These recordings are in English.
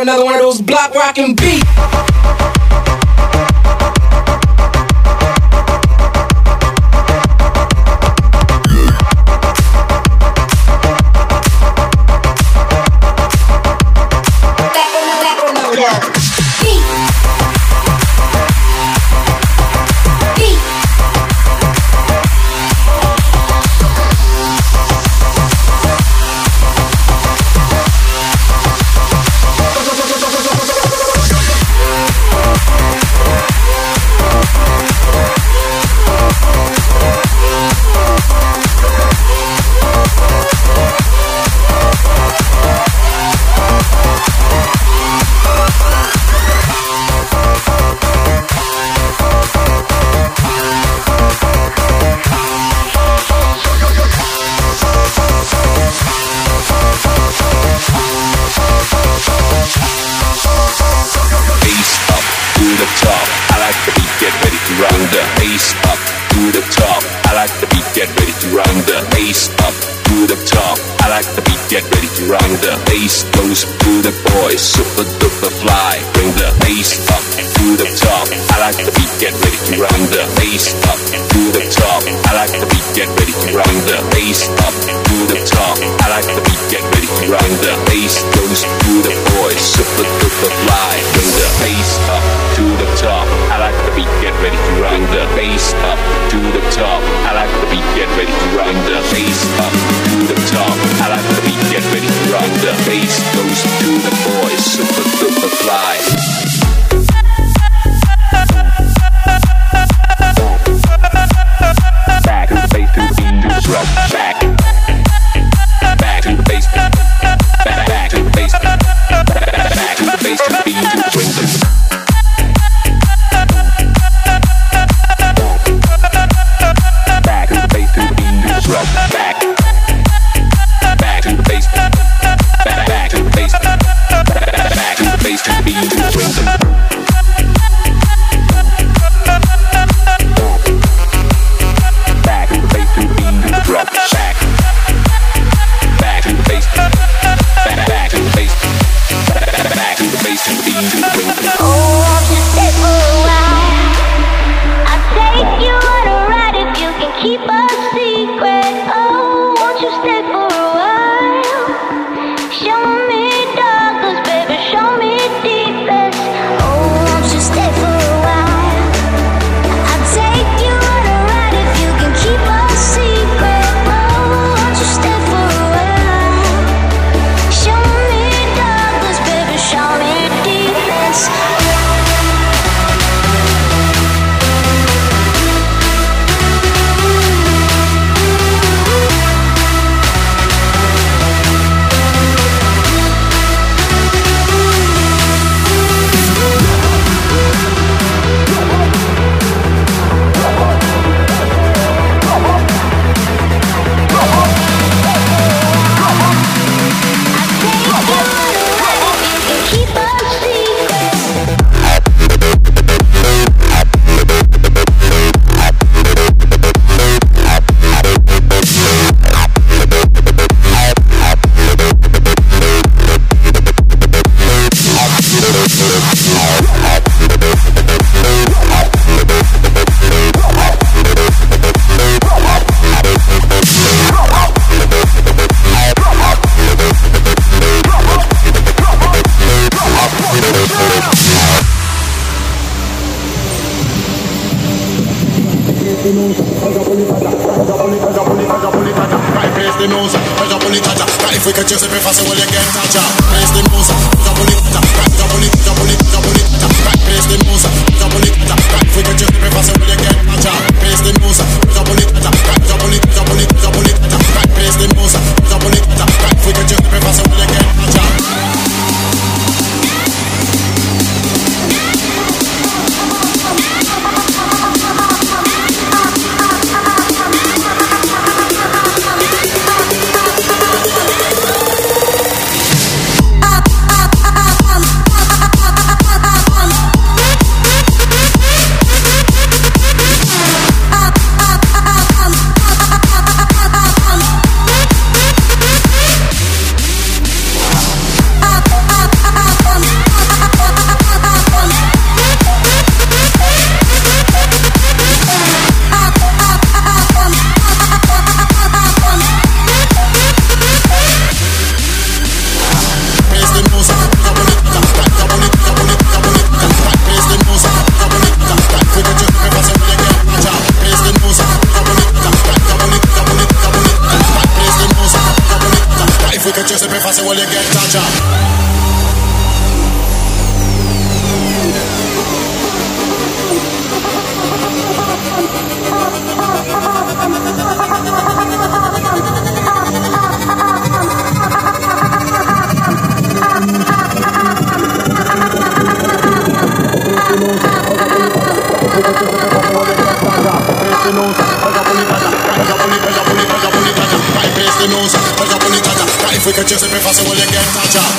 another one of those block rockin' beats. bass goes to the boys, super duper fly. Bring the bass up to the top. I like the beat, get ready to round the bass up to the top. I like the beat, get ready to round the bass up drop back. sempre faço When you get caught up. music, so fast, will you get touch up?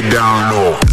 get down low.